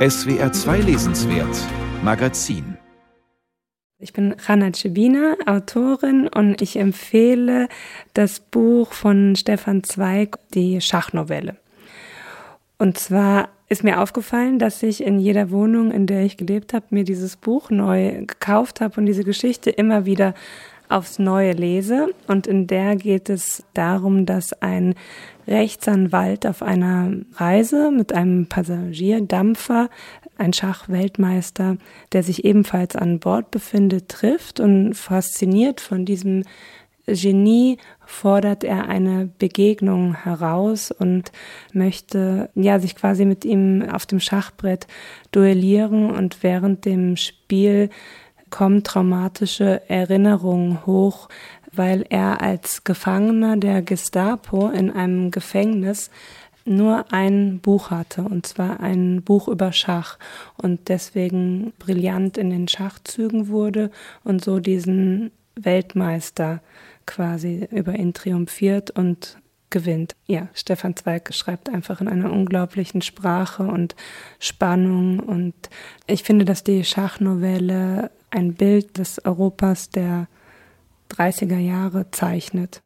SWR 2 Lesenswert Magazin ich bin Rana Cebina, Autorin und ich empfehle das Buch von Stefan Zweig, die Schachnovelle. Und zwar ist mir aufgefallen, dass ich in jeder Wohnung, in der ich gelebt habe, mir dieses Buch neu gekauft habe und diese Geschichte immer wieder aufs Neue lese. Und in der geht es darum, dass ein Rechtsanwalt auf einer Reise mit einem Passagierdampfer ein Schachweltmeister, der sich ebenfalls an Bord befindet, trifft und fasziniert von diesem Genie fordert er eine Begegnung heraus und möchte ja sich quasi mit ihm auf dem Schachbrett duellieren und während dem Spiel kommen traumatische Erinnerungen hoch, weil er als Gefangener der Gestapo in einem Gefängnis nur ein Buch hatte, und zwar ein Buch über Schach und deswegen brillant in den Schachzügen wurde und so diesen Weltmeister quasi über ihn triumphiert und gewinnt. Ja, Stefan Zweig schreibt einfach in einer unglaublichen Sprache und Spannung und ich finde, dass die Schachnovelle ein Bild des Europas der 30er Jahre zeichnet.